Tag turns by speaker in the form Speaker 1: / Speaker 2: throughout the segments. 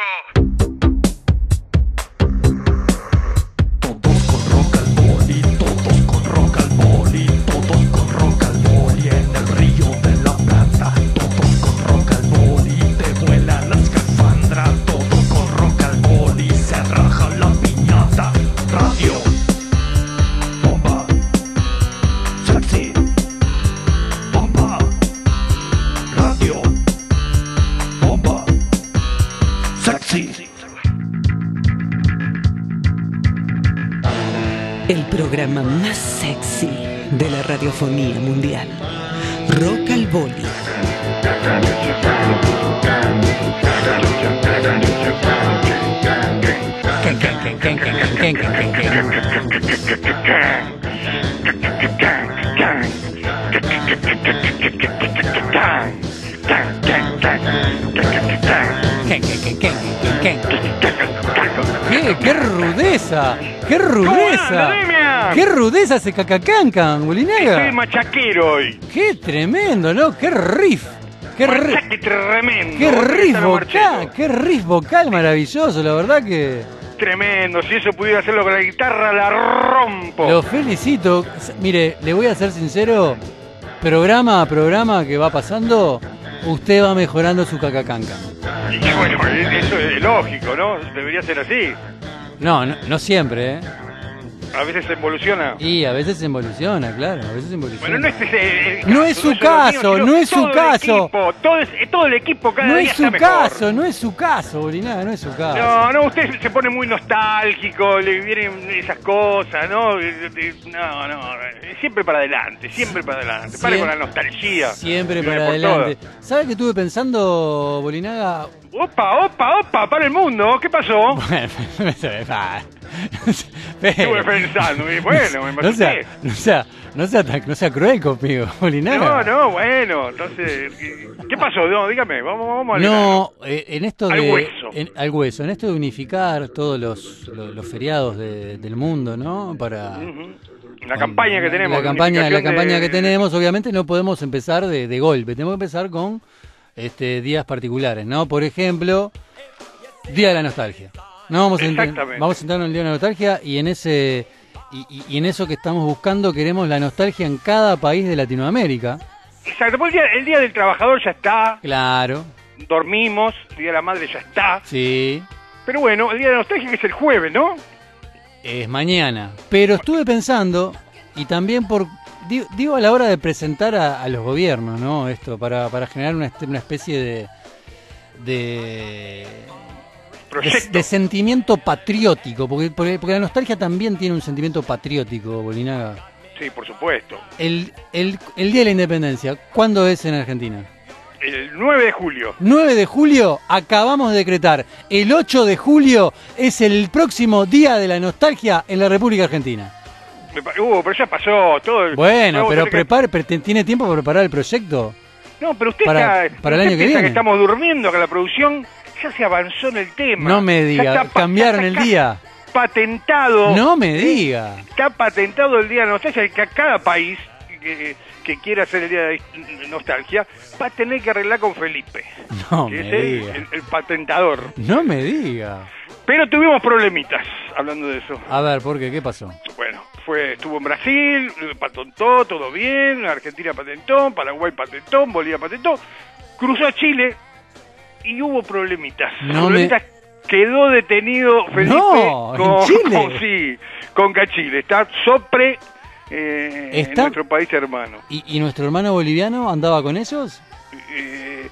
Speaker 1: Todos
Speaker 2: radiofonía mundial. Rock al Boli.
Speaker 3: ¿Qué, qué rudeza! ¡Qué
Speaker 4: ¿Cómo
Speaker 3: rudeza! ¡Qué rudeza ese cacacancan, Bolinaga!
Speaker 4: Estoy machaquero hoy.
Speaker 3: ¡Qué tremendo, ¿no? ¡Qué riff! ¡Qué, ri-
Speaker 4: Machaque tremendo.
Speaker 3: qué riff vocal! ¡Qué riff vocal maravilloso! La verdad que
Speaker 4: Tremendo. Si eso pudiera hacerlo con la guitarra, la rompo.
Speaker 3: lo felicito. Mire, le voy a ser sincero. Programa a programa que va pasando, usted va mejorando su cacacancan.
Speaker 4: Y bueno, eso es lógico, ¿no? Debería ser así.
Speaker 3: No, no, no siempre, ¿eh?
Speaker 4: A veces se evoluciona.
Speaker 3: Y a veces se involuciona, claro, a veces involuciona.
Speaker 4: Bueno, no es, ese el
Speaker 3: No
Speaker 4: caso,
Speaker 3: es su caso, no es su caso.
Speaker 4: equipo, todo, es- todo el equipo cada
Speaker 3: No
Speaker 4: día
Speaker 3: es
Speaker 4: está
Speaker 3: su
Speaker 4: mejor.
Speaker 3: caso, no es su caso, Bolinaga, no es su caso.
Speaker 4: No, no, usted se pone muy nostálgico, le vienen esas cosas, ¿no? No, no, siempre para adelante, siempre para adelante. Pare
Speaker 3: Siem-
Speaker 4: con la nostalgia.
Speaker 3: Siempre para adelante. ¿Sabes qué estuve pensando, Bolinaga?
Speaker 4: Opa, opa, opa, para el mundo, ¿qué pasó?
Speaker 3: Bueno,
Speaker 4: Estuve pensando, y bueno, me
Speaker 3: no sea, no sea, no sea, tan- no sea cruel conmigo,
Speaker 4: No,
Speaker 3: Bolinaga.
Speaker 4: no, bueno, entonces, ¿qué pasó? No, dígame, vamos, vamos al
Speaker 3: No, eh, en esto de
Speaker 4: Al hueso.
Speaker 3: en- al hueso, en esto de unificar todos los, los, los feriados de- del mundo, ¿no? Para.
Speaker 4: La campaña que tenemos.
Speaker 3: La campaña, la campaña
Speaker 4: de-
Speaker 3: que tenemos, obviamente no podemos empezar de, de golpe, tenemos que empezar con este días particulares, ¿no? Por ejemplo, Día de la Nostalgia. No vamos a vamos a entrar en el Día de la Nostalgia y en ese y, y- y en eso que estamos buscando queremos la nostalgia en cada país de Latinoamérica.
Speaker 4: Exacto, porque el día, el día del trabajador ya está,
Speaker 3: Claro,
Speaker 4: dormimos, el día de la madre ya está.
Speaker 3: sí,
Speaker 4: Pero bueno, el día de la nostalgia que es el jueves, ¿no?
Speaker 3: es mañana. Pero estuve pensando y también por digo, digo a la hora de presentar a, a los gobiernos, ¿no? Esto para, para generar una, una especie de,
Speaker 4: Proyecto.
Speaker 3: de sentimiento patriótico, porque, porque, porque la nostalgia también tiene un sentimiento patriótico, Bolinaga.
Speaker 4: Sí, por supuesto.
Speaker 3: El, el, el Día de la Independencia, ¿cuándo es en Argentina?
Speaker 4: El 9 de julio.
Speaker 3: 9 de julio, acabamos de decretar. El 8 de julio es el próximo Día de la Nostalgia en la República Argentina.
Speaker 4: Uh, pero ya pasó todo. el-
Speaker 3: Bueno, pero
Speaker 4: que-
Speaker 3: prepare, ¿tiene tiempo para preparar el proyecto?
Speaker 4: No, pero usted
Speaker 3: para-
Speaker 4: está,
Speaker 3: para el
Speaker 4: usted
Speaker 3: año que viene.
Speaker 4: estamos durmiendo, que la producción ya se avanzó en el tema.
Speaker 3: No me diga, cambiaron el día.
Speaker 4: Patentado.
Speaker 3: No me diga.
Speaker 4: Está patentado el día de nostalgia que a cada país que, que quiera hacer el día de nostalgia va a tener que arreglar con Felipe.
Speaker 3: No
Speaker 4: que
Speaker 3: me
Speaker 4: es
Speaker 3: diga.
Speaker 4: el- el patentador.
Speaker 3: No me diga.
Speaker 4: Pero tuvimos problemitas hablando de eso.
Speaker 3: A ver, ¿por qué? ¿Qué pasó?
Speaker 4: Bueno, fue estuvo en Brasil, patentó, todo bien, Argentina patentó, Paraguay patentó, Bolivia patentó, cruzó a Chile y hubo problemitas.
Speaker 3: No
Speaker 4: problemitas quedó detenido Felipe
Speaker 3: No, ¿en
Speaker 4: con,
Speaker 3: Chile?
Speaker 4: con- sí, con Cachile, está sopre eh, en nuestro país hermano.
Speaker 3: ¿Y, y nuestro hermano boliviano andaba con ellos?
Speaker 4: Eh,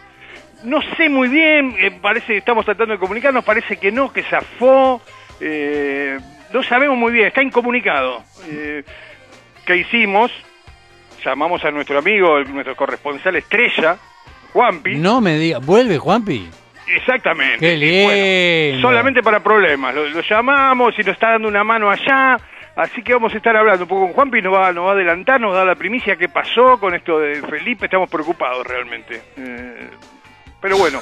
Speaker 4: no sé muy bien, eh, parece que estamos tratando de comunicarnos, parece que no, que zafó, eh, no sabemos muy bien, está incomunicado. Eh, ¿Qué hicimos? Llamamos a nuestro amigo, el- nuestro corresponsal estrella, Juanpi.
Speaker 3: No me diga. ¿Vuelve Juanpi?
Speaker 4: Exactamente.
Speaker 3: Qué
Speaker 4: Y bueno,
Speaker 3: lindo.
Speaker 4: solamente para problemas. Lo, lo llamamos y nos está dando una mano allá. Así que vamos a estar hablando un poco con Juanpi, nos va, nos va a adelantar, nos da la primicia qué pasó con esto de Felipe. Estamos preocupados realmente. Eh, pero bueno,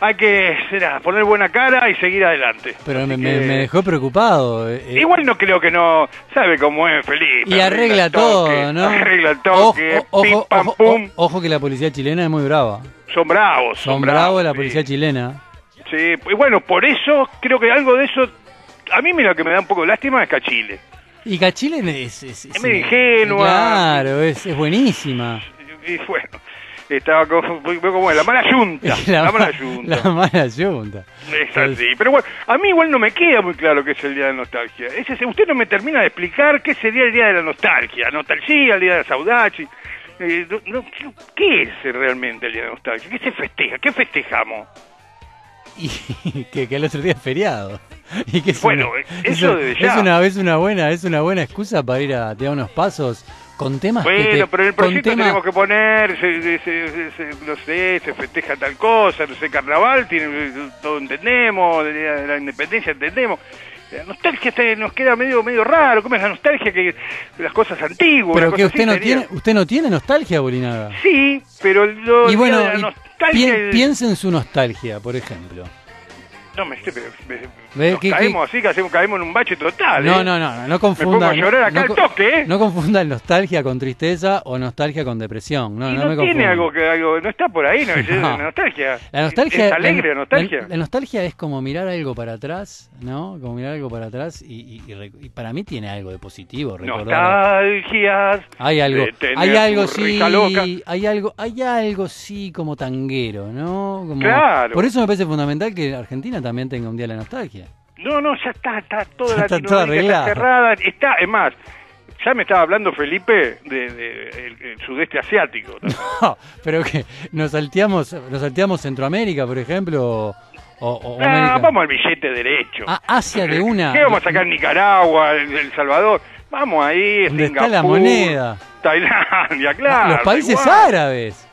Speaker 4: hay que será, poner buena cara y seguir adelante.
Speaker 3: Pero me,
Speaker 4: que-
Speaker 3: me- me dejó preocupado. eh, eh.
Speaker 4: Igual no creo que no. Sabe cómo es Felipe.
Speaker 3: Y arregla
Speaker 4: toque,
Speaker 3: todo, ¿no?
Speaker 4: Arregla
Speaker 3: Ojo,
Speaker 4: toque,
Speaker 3: ojo,
Speaker 4: pam
Speaker 3: ojo,
Speaker 4: pum.
Speaker 3: ojo que la policía chilena es muy brava.
Speaker 4: Son bravos.
Speaker 3: Son bravos la
Speaker 4: sí.
Speaker 3: policía chilena.
Speaker 4: Sí, y bueno, por eso creo que algo de eso, a mí lo que me da un poco de lástima es Cachile.
Speaker 3: Y Cachile es... Es,
Speaker 4: Es medio ingenua.
Speaker 3: Claro, es, es buenísima.
Speaker 4: Y bueno, estaba como, como la mala yunta. La, mala yunta.
Speaker 3: La mala yunta.
Speaker 4: Es así. Pero bueno, a mí igual no me queda muy claro qué es el Día de la Nostalgia. Ese, usted no me termina de explicar qué sería el Día de la Nostalgia. Nostalgia, el Día de la Saudachi. Eh, no- no, ¿qué- ¿Qué es realmente el Día de la Nostalgia? ¿Qué se festeja? ¿Qué festejamos?
Speaker 3: y que, que el otro día es feriado. Y que es
Speaker 4: Bueno,
Speaker 3: una,
Speaker 4: eso
Speaker 3: es,
Speaker 4: desde ya.
Speaker 3: es una, es una buena es una buena excusa para ir a tirar unos pasos con temas que
Speaker 4: Bueno,
Speaker 3: te-
Speaker 4: pero en el proyecto tenemos que poner, se- se- se- se- no sé, se festeja tal cosa, no sé, carnaval, tiene, todo entendemos, de la independencia entendemos. La nostalgia nos queda medio medio raro, ¿cómo es la nostalgia? que Las cosas antiguas.
Speaker 3: pero que usted no
Speaker 4: sería.
Speaker 3: tiene usted no tiene nostalgia Bolinaga
Speaker 4: Sí, pero lo,
Speaker 3: y bueno
Speaker 4: la nostalgia...
Speaker 3: pien- piense en su nostalgia por ejemplo
Speaker 4: No, me, me- me- nos caemos así, que hacemos, caemos en un bache total.
Speaker 3: no
Speaker 4: ¿eh?
Speaker 3: no no no, no
Speaker 4: Me
Speaker 3: confunda
Speaker 4: pongo a llorar acá
Speaker 3: no,
Speaker 4: al toque, ¿eh?
Speaker 3: no confunda nostalgia con tristeza o nostalgia con depresión no
Speaker 4: y
Speaker 3: no,
Speaker 4: no,
Speaker 3: me
Speaker 4: tiene algo que algo, no está por ahí, no, es
Speaker 3: No.
Speaker 4: la nostalgia.
Speaker 3: La nostalgia
Speaker 4: es alegre, la nostalgia.
Speaker 3: La, la nostalgia es como mirar algo para atrás, ¿no? Como mirar algo para atrás y, y- y rec- y para mí tiene algo de positivo recordar.
Speaker 4: Nostalgias.
Speaker 3: Hay algo, hay algo sí,
Speaker 4: loca.
Speaker 3: hay algo, hay algo sí como tanguero, ¿no? Como-
Speaker 4: Claro.
Speaker 3: Por eso me parece fundamental que Argentina también tenga un día de la nostalgia.
Speaker 4: No, no, ya está, está toda
Speaker 3: Ya está
Speaker 4: está cerrada. Está, es más, ya me estaba hablando Felipe de, de el sudeste asiático.
Speaker 3: No, pero que nos salteamos, nos salteamos Centroamérica, por ejemplo, o,
Speaker 4: Ah, vamos al billete derecho.
Speaker 3: A- Asia de una.
Speaker 4: ¿Qué vamos a sacar Nicaragua, El, Salvador? Vamos ahí,
Speaker 3: está
Speaker 4: Singapur,
Speaker 3: la moneda.
Speaker 4: Tailandia, claro.
Speaker 3: los países árabes.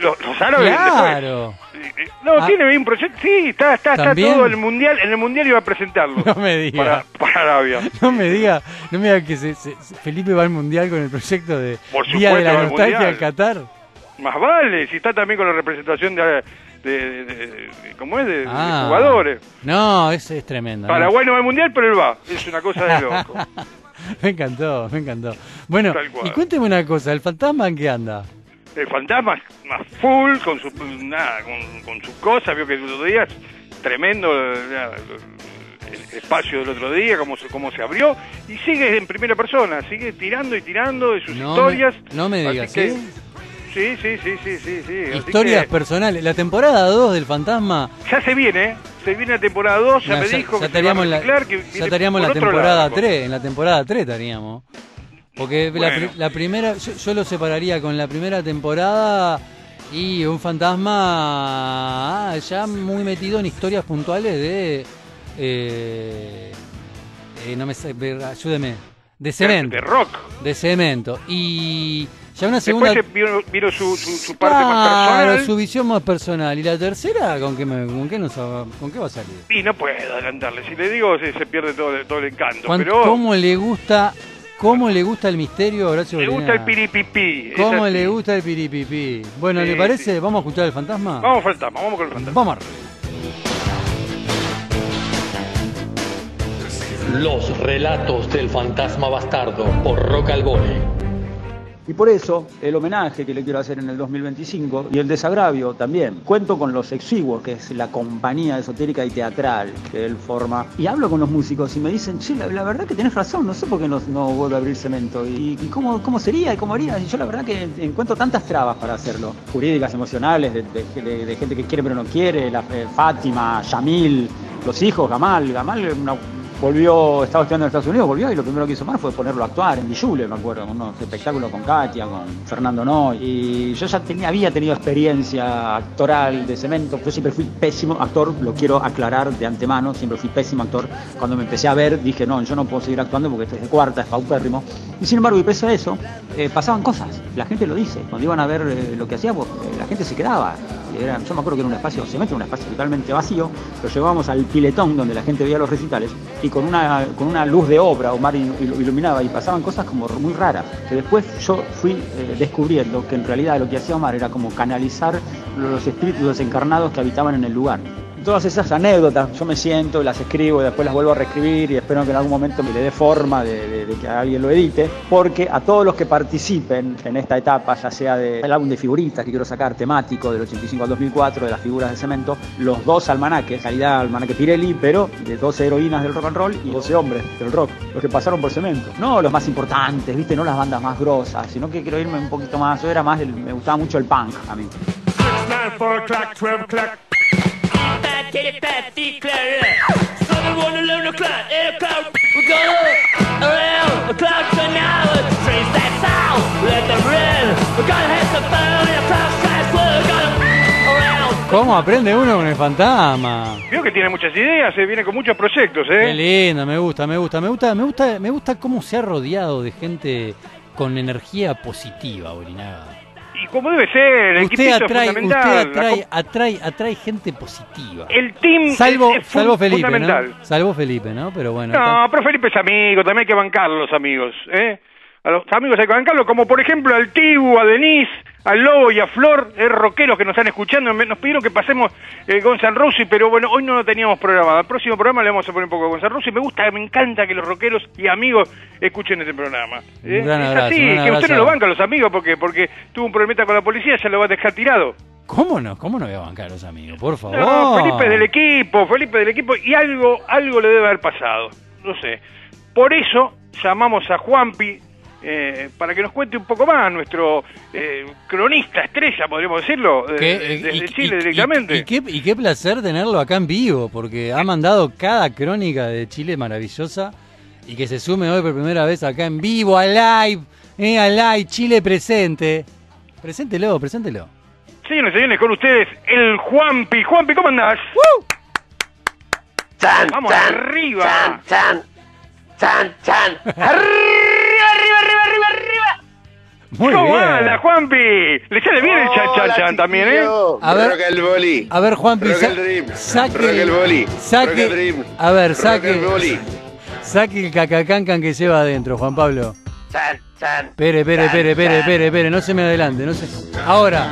Speaker 4: Los, los árabes
Speaker 3: Claro.
Speaker 4: después. Eh, No,
Speaker 3: Ah.
Speaker 4: tiene un proyecto. Sí, está, está, está
Speaker 3: ¿También?
Speaker 4: todo el mundial. En el mundial iba a presentarlo.
Speaker 3: No me diga.
Speaker 4: Para, para Arabia.
Speaker 3: No me diga, no me diga que se- Felipe va al mundial con el proyecto de
Speaker 4: Por
Speaker 3: Día de
Speaker 4: supuesto,
Speaker 3: la Nostalgia al Qatar.
Speaker 4: Más vale, si está también con la representación de, de, de- de- ¿cómo es? De, de
Speaker 3: Ah.
Speaker 4: jugadores.
Speaker 3: No, es, es tremendo.
Speaker 4: Paraguay no va al mundial, pero él va. Es una cosa de loco.
Speaker 3: me encantó, me encantó. Bueno, y cuénteme una cosa, ¿el fantasma en qué anda?
Speaker 4: El fantasma más full, con su nada, con, con su cosa, vio que el otro día es tremendo el, espacio del otro día, cómo se, cómo se abrió, y sigue en primera persona, sigue tirando y tirando de sus
Speaker 3: No
Speaker 4: historias.
Speaker 3: me- no me digas,
Speaker 4: que-
Speaker 3: ¿sí?
Speaker 4: Sí, sí, sí, sí, sí,
Speaker 3: Historias
Speaker 4: que
Speaker 3: personales. La temporada 2 del fantasma.
Speaker 4: ya se viene, ¿eh? Se viene la temporada 2, ya
Speaker 3: no,
Speaker 4: me
Speaker 3: ya,
Speaker 4: dijo
Speaker 3: ya
Speaker 4: que se va a
Speaker 3: estaríamos en la,
Speaker 4: reciclar, que
Speaker 3: ya estaríamos en la temporada
Speaker 4: lado.
Speaker 3: 3. En la temporada 3 estaríamos. Porque la,
Speaker 4: Bueno.
Speaker 3: pri- la primera, yo, yo lo separaría con la primera temporada y un fantasma ah, ya muy metido en historias puntuales de. eh, eh, no me ayúdeme. De cemento.
Speaker 4: De rock.
Speaker 3: De cemento. Y ya una segunda.
Speaker 4: Después vieron, vieron su, su, su parte más personal.
Speaker 3: su visión más personal. ¿Y la tercera con qué, me- con qué, nos, con qué va a salir?
Speaker 4: Y no puedo adelantarle. Si le digo, se, se pierde todo, todo el encanto.
Speaker 3: ¿Cuán-
Speaker 4: Pero
Speaker 3: ¿Cómo le gusta cómo le gusta el misterio a Horacio
Speaker 4: le gusta el piripipí.
Speaker 3: ¿Cómo le gusta el piripipí? Bueno,
Speaker 4: Sí,
Speaker 3: ¿le parece?
Speaker 4: sí.
Speaker 3: ¿Vamos a escuchar el fantasma?
Speaker 4: Vamos fantasma, vamos con el fantasma.
Speaker 3: Vamos arriba.
Speaker 5: Los relatos del fantasma bastardo por Rock al.
Speaker 6: Y por eso el homenaje que le quiero hacer en el 2025 y el desagravio también. Cuento con los exiguos, que es la compañía esotérica y teatral que él forma. Y hablo con los músicos y me dicen, che, la, verdad que tenés razón, no sé por qué no, no a abrir cemento. ¿Y, cómo, cómo sería y cómo haría? Y yo la verdad que encuentro tantas trabas para hacerlo. Jurídicas, emocionales, de gente que quiere pero no quiere. La, eh, Fátima, Yamil, los hijos, Gamal. Gamal una- volvió, estaba estudiando en Estados Unidos, volvió y lo primero que hizo Mar fue ponerlo a actuar en Dijule, me acuerdo, unos espectáculos con Katia, con Fernando Noy. Y yo ya tenía, había tenido experiencia actoral de cemento, yo siempre fui pésimo actor, lo quiero aclarar de antemano, siempre fui pésimo actor. Cuando me empecé a ver dije, no, yo no puedo seguir actuando porque esto es de cuarta, es paupérrimo. Y sin embargo, y pese a eso, eh, pasaban cosas, la gente lo dice, cuando iban a ver eh, lo que hacíamos, eh, la gente se quedaba. Yo me acuerdo que era un espacio, era un espacio totalmente vacío, lo llevábamos al piletón donde la gente veía los recitales con una, con una luz de obra Omar il- il- iluminaba y pasaban cosas como muy raras. Que después yo fui eh, descubriendo que en realidad lo que hacía Omar era como canalizar los espíritus desencarnados que habitaban en el lugar. Todas esas anécdotas, yo me siento, las escribo y después las vuelvo a reescribir y espero que en algún momento me le dé forma de, que alguien lo edite, porque a todos los que participen en esta etapa, ya sea del álbum de figuritas que quiero sacar, temático del 85 al 2004, de las figuras de cemento, los dos almanaques, calidad almanaque Pirelli, pero de 12 heroínas del rock and roll y 12 hombres del rock, los que pasaron por cemento. No los más importantes, viste, no las bandas más grosas, sino que quiero irme un poquito más, era más, me gustaba mucho el punk a mí.
Speaker 1: Four o'clock, twelve o'clock.
Speaker 7: Fat titty, fat feet, clear it. Seven, one, eleven o'clock, eight o'clock. We go around o'clock to now. Trace that sound, let them ring. We're gonna hit the phone and cross tracks. We're gonna around.
Speaker 3: ¿Cómo aprende uno con el fantasma?
Speaker 4: Veo que tiene muchas ideas, se viene con muchos proyectos,
Speaker 3: Qué
Speaker 4: ¿eh?
Speaker 3: lindo, me gusta, me gusta, me gusta, me gusta, me gusta cómo se ha rodeado de gente con energía positiva, Bolinaga.
Speaker 4: Como debe ser, el
Speaker 3: Usted atrae,
Speaker 4: es
Speaker 3: usted atrae, atrae, atrae gente positiva.
Speaker 4: El team
Speaker 3: Salvo,
Speaker 4: es, es
Speaker 3: salvo Felipe,
Speaker 4: fundamental.
Speaker 3: ¿no? Salvo Felipe, ¿no? Pero bueno.
Speaker 4: No, pero Felipe es amigo, también hay que bancar los amigos, ¿eh? A los amigos hay que bancarlos, como por ejemplo al Tibu, a Denise, al Lobo y a Flor, es rockeros que nos están escuchando, nos pidieron que pasemos eh, Guns N' Roses, pero bueno, hoy no lo teníamos programado. Al próximo programa le vamos a poner un poco de Guns N' Roses, me gusta, me encanta que los rockeros y amigos escuchen este programa. ¿eh?
Speaker 3: Gran
Speaker 4: es
Speaker 3: abrazo,
Speaker 4: así,
Speaker 3: gran
Speaker 4: que usted no lo banca a los amigos porque porque tuvo un problemita con la policía, ya lo va a dejar tirado.
Speaker 3: ¿Cómo no? ¿Cómo no voy a bancar a los amigos? Por favor.
Speaker 4: No, Felipe es del equipo, Felipe del equipo, y algo, algo le debe haber pasado, no sé. Por eso llamamos a Juanpi eh, para que nos cuente un poco más, nuestro eh, cronista estrella, podríamos decirlo, eh,
Speaker 3: ¿Qué?
Speaker 4: desde
Speaker 3: Y-
Speaker 4: Chile
Speaker 3: y-
Speaker 4: directamente.
Speaker 3: Y, y qué, y qué placer tenerlo acá en vivo, porque ha mandado cada crónica de Chile maravillosa y que se sume hoy por primera vez acá en vivo, a live, eh, a live, Chile presente. Preséntelo, preséntelo.
Speaker 4: Señores y señores, con ustedes el Juanpi. Juanpi, ¿cómo andás?
Speaker 8: Chan,
Speaker 4: Vamos
Speaker 8: chan,
Speaker 4: arriba.
Speaker 8: Chan, chan, chan, chan. arriba, arriba, arriba, arriba, arriba.
Speaker 3: Muy
Speaker 4: ¿Cómo
Speaker 3: bien.
Speaker 4: anda, Juanpi? Le sale bien el chan chan
Speaker 8: Hola,
Speaker 4: chan también, ¿eh?
Speaker 3: A ver-
Speaker 8: Rock el boli.
Speaker 3: A ver, Juanpi,
Speaker 8: Rock
Speaker 3: sa-
Speaker 8: el dream.
Speaker 3: saque
Speaker 8: Rock el boli.
Speaker 3: saque-
Speaker 8: Rock el dream.
Speaker 3: a ver,
Speaker 8: Rock
Speaker 3: saque,
Speaker 8: el boli.
Speaker 3: saque el cacacancan que lleva adentro, Juan Pablo.
Speaker 8: Chan, chan.
Speaker 3: Espere, espere, espere, espere, espere, espere, no se me adelante, no se... Ahora,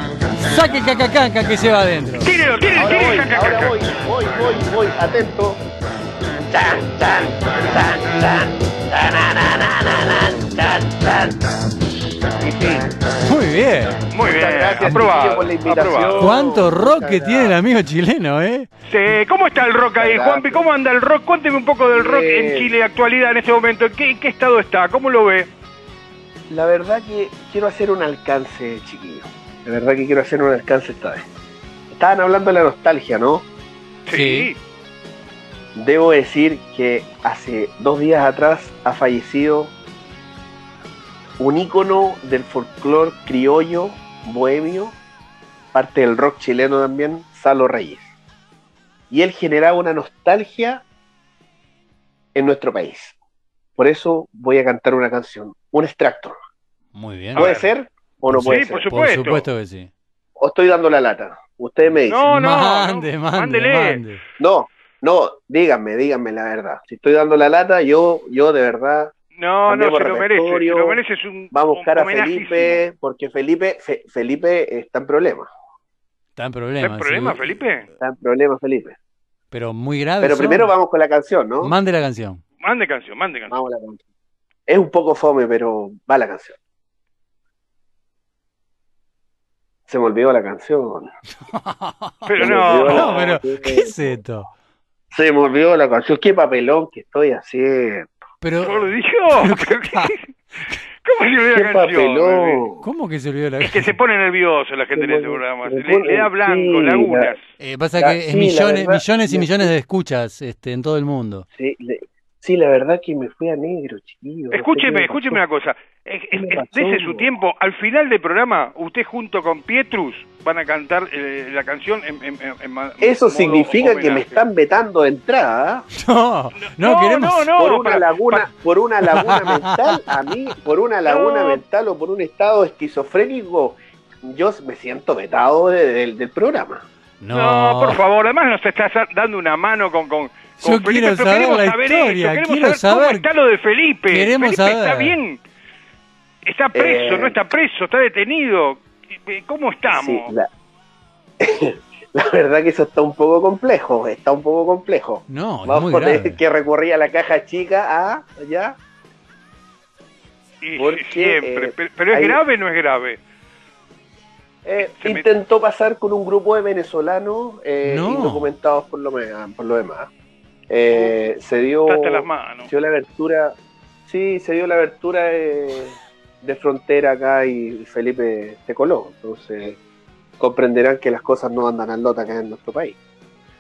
Speaker 3: saque el cacacancan que lleva adentro.
Speaker 4: Tírelo, tírelo,
Speaker 8: Ahora voy,
Speaker 4: tírelo.
Speaker 8: ahora voy, voy, voy, voy, atento.
Speaker 3: Muy bien.
Speaker 4: Muy bien,
Speaker 8: gracias,
Speaker 4: aprobado.
Speaker 8: por la invitación.
Speaker 4: aprobado.
Speaker 3: ¿Cuánto rock que tiene el amigo chileno, eh?
Speaker 4: Sí, ¿Cómo está el rock ahí. Juanpi? ¿Cómo anda el rock? Cuénteme un poco del rock
Speaker 8: Bien.
Speaker 4: en Chile, actualidad, en este momento. ¿En qué, en qué estado está? ¿Cómo lo ve?
Speaker 8: La verdad que quiero hacer un alcance, chiquillo. La verdad que quiero hacer un alcance esta vez. Estaban hablando de la nostalgia, ¿no?
Speaker 3: Sí.
Speaker 8: Debo decir que hace dos días atrás ha fallecido un ícono del folclore criollo, bohemio, parte del rock chileno también, Salo Reyes. Y él generaba una nostalgia en nuestro país. Por eso voy a cantar una canción, un extracto.
Speaker 3: Muy bien.
Speaker 8: ¿Puede ser o no
Speaker 4: Sí,
Speaker 8: puede
Speaker 4: por
Speaker 8: ser?
Speaker 3: Por
Speaker 4: supuesto.
Speaker 3: supuesto que sí.
Speaker 8: O estoy dando la lata. Ustedes me dicen.
Speaker 4: No, no,
Speaker 3: mande,
Speaker 4: no,
Speaker 3: mande,
Speaker 4: mándele.
Speaker 3: mande.
Speaker 8: No, no, díganme, díganme la verdad. Si estoy dando la lata, yo, yo de verdad,
Speaker 4: No, no, se lo merece. Se
Speaker 8: repertorio.
Speaker 4: lo merece. Es un
Speaker 8: va a buscar a. Felipe, porque Felipe, Fe- Felipe está en problemas.
Speaker 3: Está en
Speaker 4: ¿Está
Speaker 3: problemas.
Speaker 4: en problema,
Speaker 3: sí.
Speaker 4: Felipe?
Speaker 8: Está en problemas, Felipe.
Speaker 3: Pero muy grave.
Speaker 8: Pero
Speaker 3: son.
Speaker 8: primero vamos con la canción, ¿no?
Speaker 3: Mande la canción.
Speaker 4: Mande canción, mande canción.
Speaker 8: Vamos a la canción. Es un poco fome, pero va la canción. Se me olvidó la canción.
Speaker 4: Pero no,
Speaker 3: No, pero. ¿qué es esto?
Speaker 8: Se me olvidó la canción. Qué papelón que estoy haciendo.
Speaker 3: Pero,
Speaker 4: por Dios. pero ¿qué- ¿Cómo se olvidó la canción?
Speaker 8: papelón.
Speaker 3: ¿cómo que se olvidó la
Speaker 4: Es que se pone nervioso la gente en este programa. Le, da blanco,
Speaker 8: sí,
Speaker 4: lagunas.
Speaker 3: Eh, pasa
Speaker 8: La-
Speaker 3: que es
Speaker 8: sí,
Speaker 3: millones,
Speaker 8: verdad-
Speaker 3: millones y millones de escuchas este, en todo el mundo.
Speaker 8: Sí, le- sí, la verdad que me fui a negro, chiquillo. No sé qué
Speaker 4: Escúcheme,
Speaker 8: me
Speaker 4: escúcheme una cosa. Es- es-
Speaker 8: ¿Qué me
Speaker 4: es-
Speaker 8: pasó?
Speaker 4: Dese su tiempo. Al final del programa, usted junto con Pietrus van a cantar eh, la canción en, en- en- en ma-
Speaker 8: Eso
Speaker 4: modo
Speaker 8: significa que me están vetando de entrada. ¿ah?
Speaker 3: No, no,
Speaker 4: No,
Speaker 3: queremos.
Speaker 4: no, no.
Speaker 8: por una
Speaker 4: para-
Speaker 8: laguna, por una laguna mental, a mí, por una laguna
Speaker 4: No.
Speaker 8: mental o por un estado esquizofrénico, yo me siento vetado de- del- del programa.
Speaker 4: No, por favor, además nos estás dando una mano con, con
Speaker 3: Yo
Speaker 4: Felipe,
Speaker 3: quiero
Speaker 4: pero
Speaker 3: saber
Speaker 4: queremos
Speaker 3: la
Speaker 4: saber
Speaker 3: historia,
Speaker 4: eso, queremos
Speaker 3: quiero
Speaker 4: saber, cómo está lo de Felipe.
Speaker 3: Queremos
Speaker 4: Felipe
Speaker 3: saber.
Speaker 4: está bien, está preso,
Speaker 8: Eh.
Speaker 4: no está preso, está detenido. ¿Cómo estamos?
Speaker 8: Sí, la, La verdad que eso está un poco complejo, está un poco complejo.
Speaker 3: No,
Speaker 8: Vamos
Speaker 3: muy
Speaker 8: a
Speaker 3: grave.
Speaker 8: que recurrir a la caja chica a ya.
Speaker 4: Y
Speaker 8: Porque,
Speaker 4: siempre.
Speaker 8: eh,
Speaker 4: pero, pero es
Speaker 8: hay-
Speaker 4: grave o no es grave?
Speaker 8: Eh,
Speaker 4: me-
Speaker 8: intentó pasar con un grupo de venezolanos eh,
Speaker 3: No.
Speaker 8: indocumentados por lo, me- por lo demás. Eh, se dio,
Speaker 4: las manos.
Speaker 8: se dio la abertura, sí, se dio la abertura de, de frontera acá y Felipe se coló. Entonces comprenderán que las cosas no andan al lota acá en nuestro país.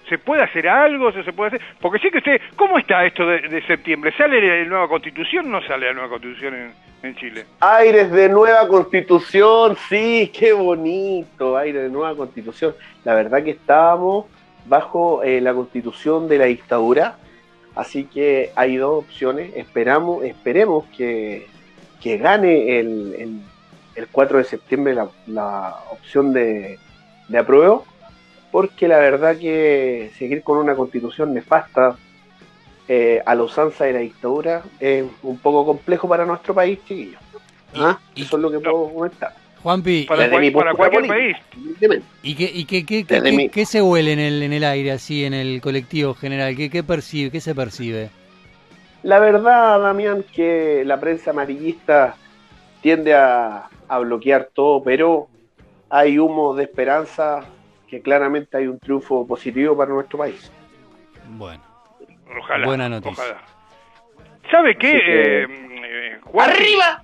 Speaker 4: ¿Se puede hacer algo? ¿Se se puede hacer? Porque sí que usted, ¿cómo está esto de, de septiembre? ¿Sale la nueva constitución o no sale la nueva constitución en, en Chile?
Speaker 8: Aires de nueva constitución, sí, qué bonito, aire de nueva constitución. La verdad que estábamos bajo eh, la constitución de la dictadura, así que hay dos opciones. Esperamos, esperemos que, que gane el, el, el 4 de septiembre la, la opción de, de apruebo, porque la verdad que seguir con una constitución nefasta eh, a la usanza de la dictadura es un poco complejo para nuestro país, chiquillos. ¿Ah? Eso es lo que puedo comentar.
Speaker 3: Juanpi,
Speaker 4: Para,
Speaker 8: mi
Speaker 4: para cualquier país.
Speaker 3: ¿y qué, y qué, qué, qué-
Speaker 8: Desde
Speaker 3: qué-
Speaker 8: mi-
Speaker 3: qué se huele en el, en el aire, así, en el colectivo general? ¿Qué, qué percibe? ¿Qué se percibe?
Speaker 8: La verdad, Damián, que la prensa amarillista tiende a, a bloquear todo, pero hay humo de esperanza que claramente hay un triunfo positivo para nuestro país.
Speaker 3: Bueno,
Speaker 4: Ojalá.
Speaker 3: Buena noticia.
Speaker 4: ojalá. ¿Sabe qué?
Speaker 8: Que-
Speaker 4: Eh, eh, Juan-
Speaker 8: ¡Arriba!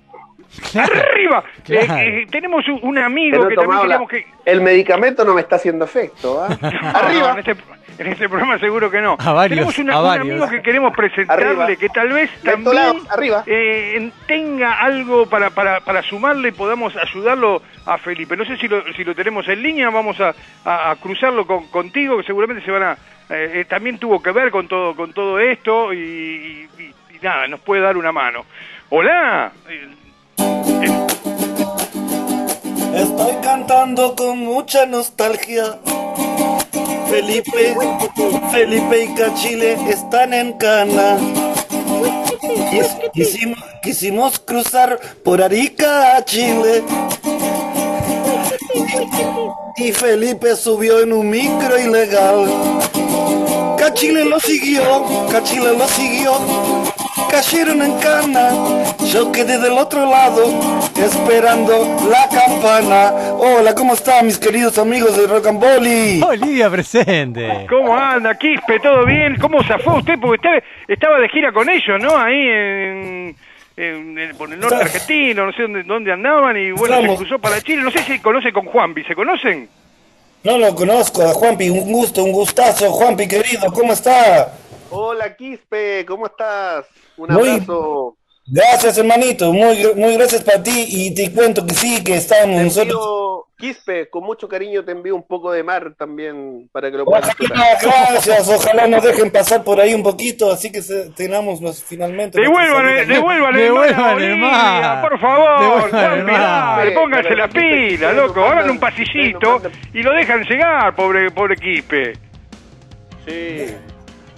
Speaker 4: ¡Arriba!
Speaker 3: Claro.
Speaker 4: Eh, eh, tenemos un, amigo
Speaker 8: Pero
Speaker 4: que también
Speaker 8: la-
Speaker 4: queríamos que...
Speaker 8: El medicamento no me está haciendo efecto. ¿ah?
Speaker 4: No,
Speaker 8: ¡Arriba!
Speaker 4: en, este, en este programa seguro que no.
Speaker 3: A varios,
Speaker 4: Tenemos una-
Speaker 3: a
Speaker 4: un
Speaker 3: varios.
Speaker 4: amigo que queremos presentarle
Speaker 8: Arriba.
Speaker 4: que tal vez también
Speaker 8: arriba.
Speaker 4: eh, tenga algo para, para, para sumarle y podamos ayudarlo a Felipe. No sé si lo, si lo tenemos en línea, vamos a, a- a cruzarlo con, contigo, que seguramente se van a... eh, eh, también tuvo que ver con todo, con todo esto y, y- y- y nada, nos puede dar una mano. Hola. Eh,
Speaker 9: Estoy cantando con mucha nostalgia. Felipe, Felipe y Cachile están en cana. Quis- Quisimos, quisimos cruzar por Arica a Chile. Y Felipe subió en un micro ilegal. Cachile lo siguió, Cachile lo siguió. Cayeron en cana. Yo quedé del otro lado, esperando la campana. Hola, ¿cómo están mis queridos amigos de Rock and Boli?
Speaker 3: Olivia presente.
Speaker 4: ¿Cómo anda, Quispe? ¿Todo bien? ¿Cómo zafó usted? Porque usted estaba de gira con ellos, ¿no? Ahí en, en- en- por el norte argentino, no sé dónde, dónde andaban, y bueno,
Speaker 9: Estamos.
Speaker 4: se cruzó para Chile. No sé si conoce con Juanpi, ¿se conocen?
Speaker 9: No lo conozco, a Juanpi, un gusto, un gustazo. Juanpi, querido, ¿cómo está?
Speaker 8: Hola, Quispe, ¿cómo estás? Un
Speaker 9: Muy-
Speaker 8: abrazo.
Speaker 9: Gracias, hermanito, muy, muy gracias para ti. Y te cuento que sí, que estábamos
Speaker 8: Te
Speaker 9: nosotros.
Speaker 8: envío, Quispe, con mucho cariño te envío un poco de mar también para que lo puedas.
Speaker 9: Ojalá, gracias, ojalá nos dejen pasar por ahí un poquito, así que se- tengamos los, finalmente.
Speaker 4: Devuelvan, devuelvan.
Speaker 3: Devuelvan el mar.
Speaker 4: por favor,
Speaker 3: Devuelvan
Speaker 4: pónganse la pila, loco, hagan un pasillito y lo dejan llegar, pobre, pobre Quispe.
Speaker 8: Sí.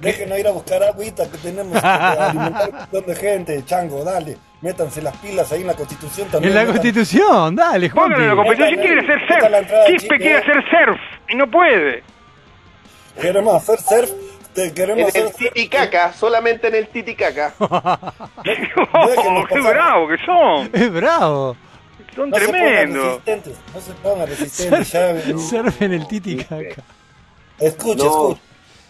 Speaker 9: Déjenos ir a buscar agüita que tenemos que alimentar un montón de gente, chango, dale. Métanse las pilas ahí en la constitución también.
Speaker 3: En la
Speaker 9: metan-
Speaker 3: constitución, dale,
Speaker 4: Pónganlo en la quiere hacer surf. Quispe quiere hacer surf y no puede.
Speaker 9: Queremos hacer surf, te
Speaker 8: En
Speaker 9: queremos
Speaker 8: el Titicaca, solamente en el Titicaca.
Speaker 4: Oh, qué bravo que son.
Speaker 3: Es bravo.
Speaker 4: Son
Speaker 9: No
Speaker 4: tremendos.
Speaker 9: no se pongan resistentes, ya.
Speaker 3: Surf en el Titicaca.
Speaker 9: Escucha,
Speaker 8: No.
Speaker 9: escucha.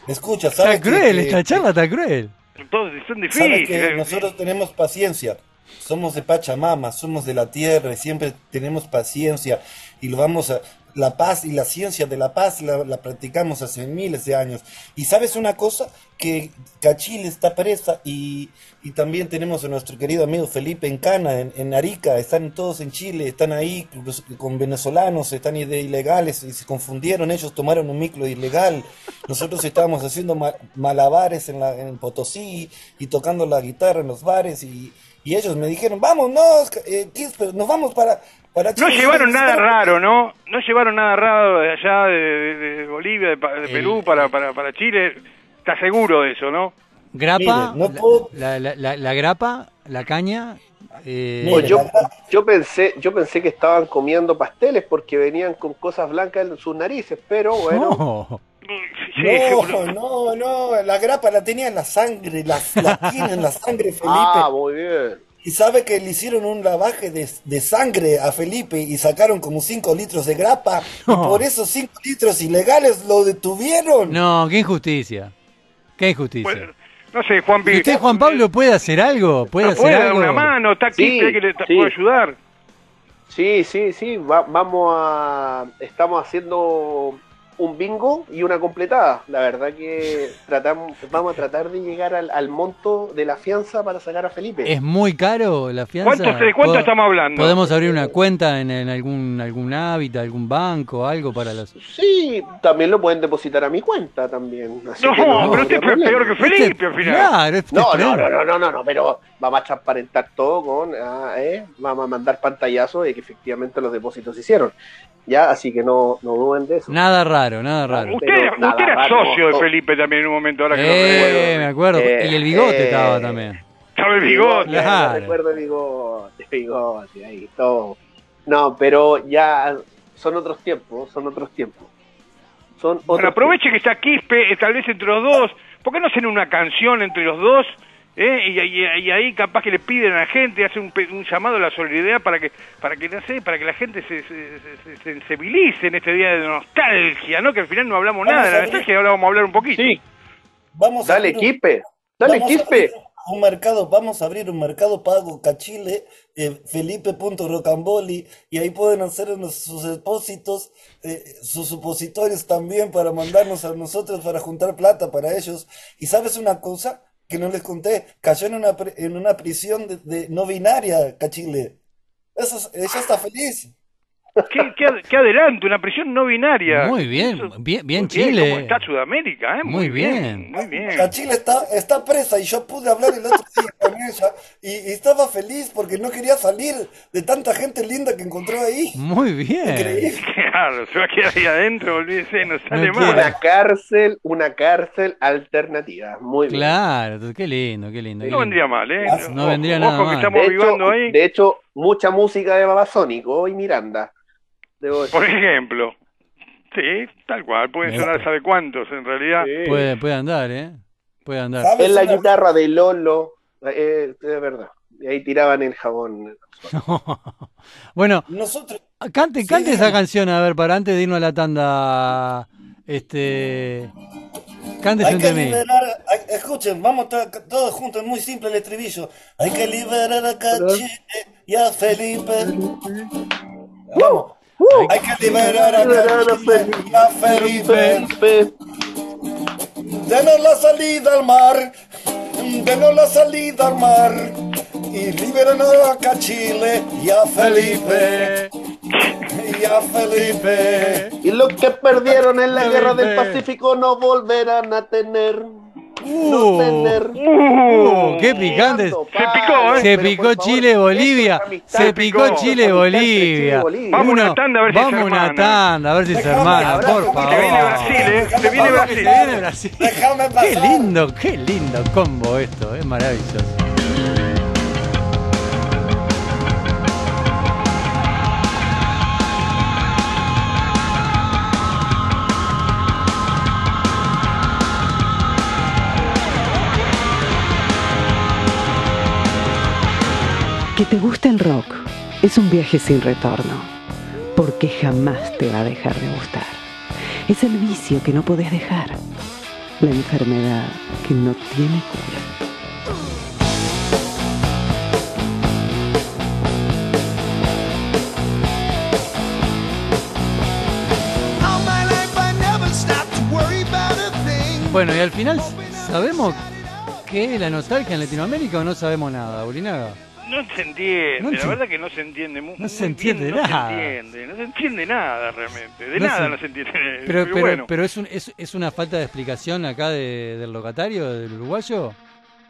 Speaker 9: Escucha, ¿sabes
Speaker 3: Está cruel,
Speaker 9: que-
Speaker 3: esta
Speaker 9: que-
Speaker 3: charla está cruel.
Speaker 4: Entonces son
Speaker 9: ¿Sabes
Speaker 4: difíciles.
Speaker 9: que nosotros tenemos paciencia? Somos de Pachamama, somos de la tierra y siempre tenemos paciencia y lo vamos a... La paz y la ciencia de la paz la, practicamos hace miles de años. Y sabes una cosa, que Cachile está presa y, también tenemos a nuestro querido amigo Felipe en Cana, en, en Arica, están todos en Chile, están ahí los- con venezolanos, están de ilegales y se confundieron, ellos tomaron un micro ilegal. Nosotros estábamos haciendo ma- malabares en, la, en Potosí y tocando la guitarra en los bares y, y ellos me dijeron, vámonos, eh, nos vamos para... para
Speaker 4: No
Speaker 9: Chile".
Speaker 4: llevaron nada raro, ¿no? No llevaron nada raro de allá, de, de- de Bolivia, de, pa- de
Speaker 3: El-
Speaker 4: Perú, para, para, para Chile. ¿Estás seguro de eso, no?
Speaker 3: Grapa,
Speaker 9: Mire, no puedo-
Speaker 3: la, la- la- la grapa, la caña Eh,
Speaker 8: yo, yo pensé, yo pensé que estaban comiendo pasteles porque venían con cosas blancas en sus narices, pero bueno.
Speaker 3: no.
Speaker 9: No, no, no, la grapa la tenía en la sangre, la, la tiene en la sangre Felipe.
Speaker 8: Ah, muy bien.
Speaker 9: Y sabe que le hicieron un lavaje de, de sangre a Felipe y sacaron como 5 litros de grapa. Y por esos 5 litros ilegales lo detuvieron.
Speaker 3: No, qué injusticia. Qué injusticia.
Speaker 4: Bueno, no sé, Juan
Speaker 3: ¿Y
Speaker 4: Pi.
Speaker 3: usted, Juan Pablo, puede hacer algo? ¿Puede
Speaker 4: ¿No
Speaker 3: hacer
Speaker 4: puede dar
Speaker 3: algo?
Speaker 4: una mano? ¿Está aquí?
Speaker 8: Sí,
Speaker 4: ¿Cree que le
Speaker 8: sí.
Speaker 4: puedo ayudar?
Speaker 8: Sí, sí, sí. va- vamos a. Estamos haciendo un bingo y una completada. La verdad que tratamos, vamos a tratar de llegar al, al monto de la fianza para sacar a Felipe.
Speaker 3: ¿Es muy caro la fianza?
Speaker 4: ¿Cuánto, ¿De cuánto
Speaker 3: ¿Pod-
Speaker 4: estamos hablando?
Speaker 3: ¿Podemos abrir una cuenta en, en algún algún hábitat, algún banco, algo para los...
Speaker 8: Sí, también lo pueden depositar a mi cuenta también. así
Speaker 4: No,
Speaker 8: que
Speaker 4: pero usted
Speaker 8: habría
Speaker 4: es peor que. Felipe al final.
Speaker 3: Este, Claro, este
Speaker 8: No, no, no, no, no, no, no, pero vamos a transparentar todo con, ah, ¿eh? vamos a mandar pantallazos de que efectivamente los depósitos se hicieron. Ya, así que no, no duden de eso.
Speaker 3: Nada raro, nada raro.
Speaker 4: Usted,
Speaker 8: Pero nada
Speaker 4: usted era
Speaker 8: raro,
Speaker 4: socio de
Speaker 8: no.
Speaker 4: Felipe también en un momento, ahora que no
Speaker 3: Eh,
Speaker 4: recuerdo.
Speaker 3: me acuerdo.
Speaker 8: Eh,
Speaker 3: y el bigote
Speaker 8: eh.
Speaker 3: estaba también.
Speaker 4: Estaba el bigote.
Speaker 3: Claro.
Speaker 8: no recuerdo el bigote, bigote, ahí, todo. No, pero ya son otros tiempos, son otros tiempos. Son otros
Speaker 4: Bueno, aproveche que está Quispe, eh, tal vez entre los dos. ¿Por qué no hacen una canción entre los dos? Eh? Y, y- y ahí capaz que le piden a la gente, hacen un, pe- un llamado a la solidaridad para que, para que no sé, para que la gente se, se, se- se sensibilice en este día de nostalgia, ¿no? Que al final no hablamos
Speaker 9: Vamos
Speaker 4: nada de
Speaker 9: a
Speaker 4: la nostalgia, ahora vamos a hablar un poquito.
Speaker 8: Sí,
Speaker 9: Vamos a
Speaker 8: dale,
Speaker 9: un-
Speaker 8: Quispe, dale,
Speaker 9: vamos a abrir Un mercado, vamos a abrir un mercado pago Cachile, eh, felipe.rocamboli, y ahí pueden hacer sus depósitos, eh, sus supositorios también para mandarnos a nosotros para juntar plata para ellos. Y sabes una cosa que no les conté, cayó en una, en una prisión de, de no binaria, Cachile. Eso, es- ella está feliz.
Speaker 4: ¿Qué, qué, qué adelanto? Una prisión no binaria.
Speaker 3: Muy bien,
Speaker 4: Eso-
Speaker 3: bien, bien
Speaker 4: Muy
Speaker 3: Chile.
Speaker 4: ¿Cómo está Sudamérica? ¿eh?
Speaker 3: Muy bien.
Speaker 4: Muy bien.
Speaker 9: Cachile está, está presa y yo pude hablar el otro día con ella y, y estaba feliz porque no quería salir de tanta gente linda que encontró ahí.
Speaker 3: Muy bien.
Speaker 9: Increíble.
Speaker 4: Claro, se va a quedar ahí adentro, olvídese, no sale
Speaker 3: No
Speaker 4: más.
Speaker 8: Una cárcel, una cárcel alternativa. Muy bien.
Speaker 3: Claro, qué lindo, qué lindo. qué
Speaker 4: No
Speaker 3: lindo.
Speaker 4: vendría mal, ¿eh?
Speaker 3: No vendría
Speaker 4: Ojo
Speaker 3: nada
Speaker 4: que
Speaker 3: mal.
Speaker 4: estamos
Speaker 8: De hecho,
Speaker 4: ahí.
Speaker 8: de hecho, mucha música de Babasónico y Miranda.
Speaker 4: Por ejemplo. Sí, tal cual. Pueden sonar sabe cuántos, en realidad.
Speaker 8: Sí.
Speaker 3: Puede, puede andar, ¿eh? Puede andar.
Speaker 9: ¿Sabes
Speaker 8: Es la guitarra de Lolo. eh, es verdad. Y ahí tiraban el jabón.
Speaker 3: bueno,
Speaker 9: Nosotros,
Speaker 3: cante,
Speaker 9: Sí,
Speaker 3: cante esa canción, a ver, para antes de irnos a la tanda. Este. Cántese
Speaker 9: hay que liberar, hay- escuchen, vamos to- todos juntos, es muy simple el estribillo. Hay que liberar a Cachile y a Felipe. Vamos. Hay que liberar a Cachile y a Felipe. Denos la salida al mar, denos la salida al mar y liberan a Cachile y a Felipe. Y a Felipe.
Speaker 8: Y los que perdieron en la guerra del
Speaker 3: Felipe.
Speaker 8: Pacífico no volverán a tener.
Speaker 3: Uh,
Speaker 8: no tener.
Speaker 3: uh, qué picante.
Speaker 8: ¿Cuándo,
Speaker 4: Se picó? ¿eh?
Speaker 3: Se picó
Speaker 8: por favor,
Speaker 3: Chile,
Speaker 8: esto
Speaker 3: Bolivia.
Speaker 8: es amistad.
Speaker 3: Se picó
Speaker 4: picó.
Speaker 3: Chile,
Speaker 8: Amistad entre
Speaker 3: Bolivia.
Speaker 8: Chile y Bolivia.
Speaker 4: Vamos a una tanda a ver si
Speaker 3: vamos una
Speaker 4: hermanan.
Speaker 3: tanda a ver si se
Speaker 8: abrazo,
Speaker 3: por favor.
Speaker 4: Se viene Brasil, ¿eh? Se viene Brasil.
Speaker 3: viene Brasil. Qué lindo, qué lindo combo esto, es maravilloso.
Speaker 2: Que te guste el rock es un viaje sin retorno, porque jamás te va a dejar de gustar. Es el vicio que no podés dejar, la enfermedad que no tiene cura.
Speaker 3: Bueno, y al final, ¿sabemos qué es la nostalgia en Latinoamérica o no sabemos nada, Bolinaga?
Speaker 4: No se entiende,
Speaker 3: No
Speaker 4: la verdad que no se entiende mu-
Speaker 3: no se
Speaker 4: bien,
Speaker 3: entiende
Speaker 4: no
Speaker 3: nada.
Speaker 4: Se entiende, no se entiende nada realmente, de
Speaker 3: No
Speaker 4: nada
Speaker 3: se-
Speaker 4: no se entiende.
Speaker 3: Pero,
Speaker 4: Pero,
Speaker 3: pero,
Speaker 4: bueno,
Speaker 3: pero es, un- es, es una falta de explicación acá de- del locatario, del uruguayo.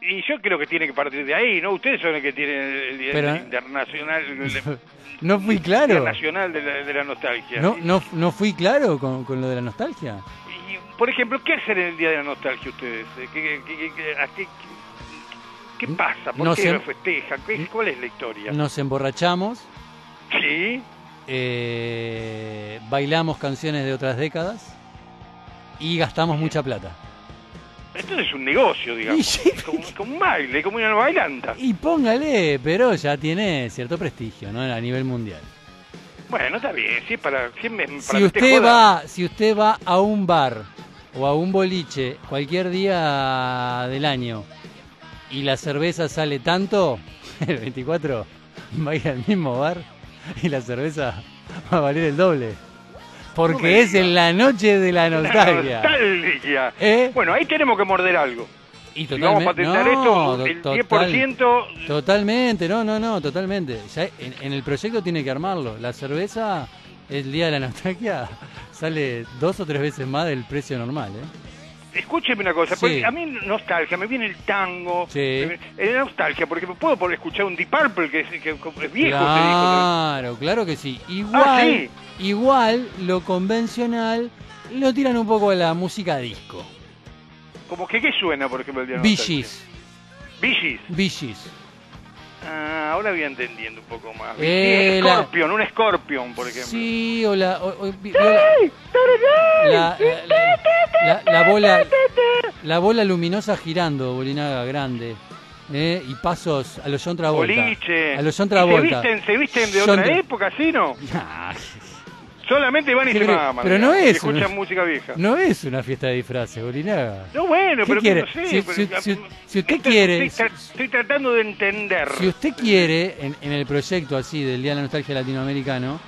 Speaker 4: y yo creo que tiene que partir de ahí, ¿no? Ustedes son el que tienen el internacional, el Día
Speaker 3: No fui claro.
Speaker 4: nacional de la, de la nostalgia.
Speaker 3: No, no, no fui claro con, con lo de la nostalgia.
Speaker 4: Y, por ejemplo, ¿qué hacen en el Día de la Nostalgia ustedes? ¿Qué, qué- qué- qué- a qué- ¿Qué pasa? ¿Por
Speaker 3: No
Speaker 4: qué
Speaker 3: sé.
Speaker 4: lo festejan? ¿Qué- ¿Cuál es la historia?
Speaker 3: Nos emborrachamos,
Speaker 4: Sí.
Speaker 3: eh, bailamos canciones de otras décadas y gastamos mucha plata.
Speaker 4: Esto es un negocio, digamos.
Speaker 3: Sí.
Speaker 4: Como, como un baile, como una bailanta.
Speaker 3: Y póngale, pero ya tiene cierto prestigio, ¿no? A nivel mundial.
Speaker 4: Bueno, está bien, sí, para, sí, para
Speaker 3: Si usted va, si usted va a un bar o a un boliche cualquier día del año y la cerveza sale tanto, el 24 va a ir al mismo bar y la cerveza va a valer el doble.
Speaker 4: No
Speaker 3: Porque es en la noche de la nostalgia.
Speaker 4: Nostalgia.
Speaker 3: ¿Eh?
Speaker 4: Bueno, ahí tenemos que morder algo.
Speaker 3: Y
Speaker 4: Si vamos a patentar
Speaker 3: no,
Speaker 4: esto, el
Speaker 3: to-
Speaker 4: 10%,
Speaker 3: Totalmente, no, no, no, totalmente. Ya en, en el proyecto tiene que armarlo. La cerveza, el día de la nostalgia, sale dos o tres veces más del precio normal, ¿eh?
Speaker 4: Escúcheme una cosa,
Speaker 3: Sí.
Speaker 4: a mí nostalgia, me viene el tango,
Speaker 3: Sí.
Speaker 4: eh, eh, nostalgia, porque puedo por escuchar un Deep Purple que es, que es viejo
Speaker 3: Claro, claro que sí. Igual,
Speaker 4: Ah, sí.
Speaker 3: igual lo convencional lo tiran un poco a la música disco.
Speaker 4: Como que qué suena, por ejemplo, el día
Speaker 3: Bee? Gees,
Speaker 4: Bee Gees. Ah, ahora voy entendiendo un poco más.
Speaker 3: Eh,
Speaker 4: Scorpion, un Scorpion, por ejemplo.
Speaker 3: Sí, o la... o- o- vi- la, la- la- la- la bola la bola luminosa girando, bolinaga grande. ¿eh? Y pasos a los John Travolta.
Speaker 4: Boliche.
Speaker 3: A los John
Speaker 4: ¿Y se
Speaker 3: Travolta.
Speaker 4: visten, se visten de
Speaker 3: John
Speaker 4: otra
Speaker 3: Tra-
Speaker 4: época, ¿sí no? Solamente van y se maman.
Speaker 3: pero no es
Speaker 4: escuchan
Speaker 3: una-
Speaker 4: música vieja.
Speaker 3: No es una fiesta de disfraces, bolinaga.
Speaker 4: No, bueno,
Speaker 3: ¿Qué
Speaker 4: pero
Speaker 3: quiere?
Speaker 4: no sé.
Speaker 3: Si-
Speaker 4: pero-
Speaker 3: si- si- si usted
Speaker 4: estoy-
Speaker 3: quiere-
Speaker 4: Estoy, tra- estoy tratando de entender.
Speaker 3: Si usted quiere, en, en el proyecto así del Día de la Nostalgia Latinoamericano,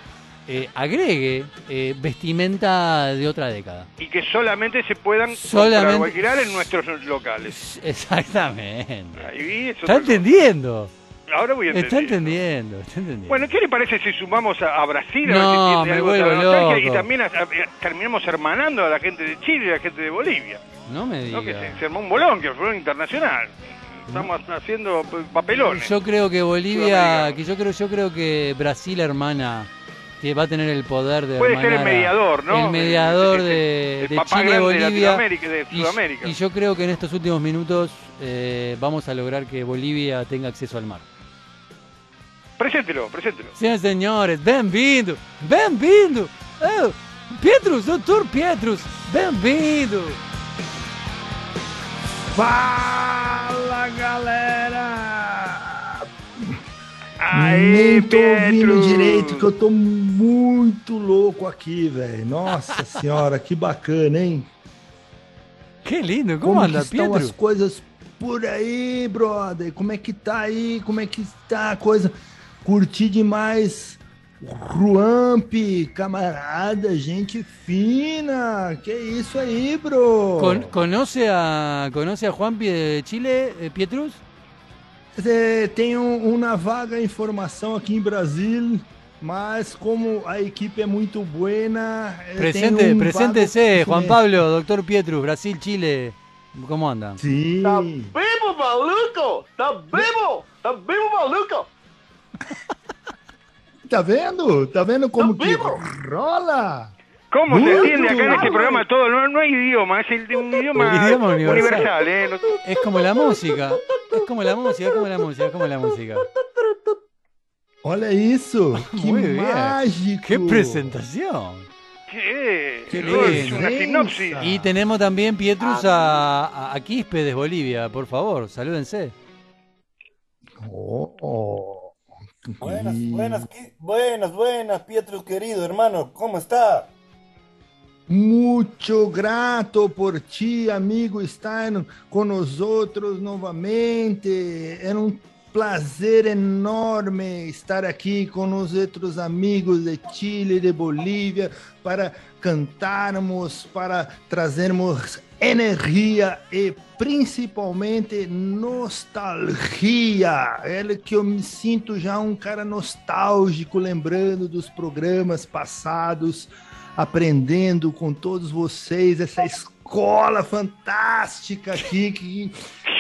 Speaker 3: eh, agregue eh, vestimenta de otra década.
Speaker 4: Y que solamente se puedan
Speaker 3: Solamente-
Speaker 4: alquilar en nuestros locales.
Speaker 3: Exactamente.
Speaker 4: Ahí
Speaker 3: ¿Está entendiendo?
Speaker 4: Ahora voy a entender.
Speaker 3: Está entendiendo, está entendiendo.
Speaker 4: Bueno, ¿qué le parece si sumamos a, a Brasil? A
Speaker 3: No,
Speaker 4: ver si entiende
Speaker 3: me
Speaker 4: algo de
Speaker 3: loco.
Speaker 4: Y también a- a- terminamos hermanando a la gente de Chile y a la gente de Bolivia.
Speaker 3: no me diga.
Speaker 4: ¿no? Que se, se armó un bolón, que fue un internacional. Estamos haciendo p- papelones.
Speaker 3: Yo creo que Bolivia, que yo creo, yo creo que Brasil hermana, que va a tener el poder de
Speaker 4: Puede ser el
Speaker 3: a-
Speaker 4: mediador, ¿no?
Speaker 3: El mediador
Speaker 4: El- el-
Speaker 3: de,
Speaker 4: el
Speaker 3: de Chile,
Speaker 4: de
Speaker 3: Bolivia
Speaker 4: de
Speaker 3: y-
Speaker 4: Sudamérica.
Speaker 3: Y, yo creo que en estos últimos minutos eh, vamos a lograr que Bolivia tenga acceso al mar.
Speaker 4: Preséntelo, preséntelo.
Speaker 3: Señores señores, bem-vindo, bem-vindo. Oh, Petrus, doutor Petrus, bem-vindo.
Speaker 10: Fala galera!
Speaker 4: Aê,
Speaker 10: Nem tô ouvindo
Speaker 4: Petro!
Speaker 10: direito que eu tô muito louco aqui, velho. Nossa senhora, que bacana, hein?
Speaker 3: Qué lindo, ¿cómo
Speaker 10: Como
Speaker 3: anda
Speaker 10: que estão
Speaker 3: Pietro?
Speaker 10: as coisas por aí, brother? Como é que tá aí? Como é que tá a coisa? Curti demais. Ruamp, camarada, gente fina. Que isso aí, bro?
Speaker 3: Con- ¿Conoce a conoce a Juanpi de Chile, eh, Pietrus?
Speaker 10: É, tem um- uma vaga informação aqui em Brasília, mas como a equipe é muito buena, é,
Speaker 3: Presente,
Speaker 10: um
Speaker 3: preséntese,
Speaker 10: vago
Speaker 3: Juan. Pablo, doctor Pietrus, Brasil, Chile. ¿Cómo andan?
Speaker 10: Sim.
Speaker 8: vivo, maluco! Tá vivo! Tá vivo, maluco!
Speaker 10: Tá vendo? Tá vendo como que rola?
Speaker 4: ¿Cómo se entiende acá en este programa todo? No, no hay idioma, es el- un idioma,
Speaker 3: El idioma universal.
Speaker 4: universal. ¿eh? No-
Speaker 3: Es como la música. Es como la música, es como la música, es como la música.
Speaker 10: Olha isso, que
Speaker 3: Muy bien.
Speaker 10: mágico.
Speaker 3: ¡Qué presentación!
Speaker 4: ¿Qué?
Speaker 3: Qué
Speaker 4: No, es
Speaker 3: lindo.
Speaker 4: una sinopsis.
Speaker 3: Y tenemos también Pietrus a, a, a Quispe de Bolivia, por favor, salúdense.
Speaker 9: Buenas, buenas, buenas, buenas, Pietro querido hermano, ¿cómo está?
Speaker 10: Muito grato por ti, amigo, estar outros novamente. É um prazer enorme estar aqui com os outros amigos de Chile, de Bolívia, para cantarmos, para trazermos energia e principalmente nostalgia. É que eu me sinto já um cara nostálgico, lembrando dos programas passados aprendendo com todos vocês essa escola fantástica aqui que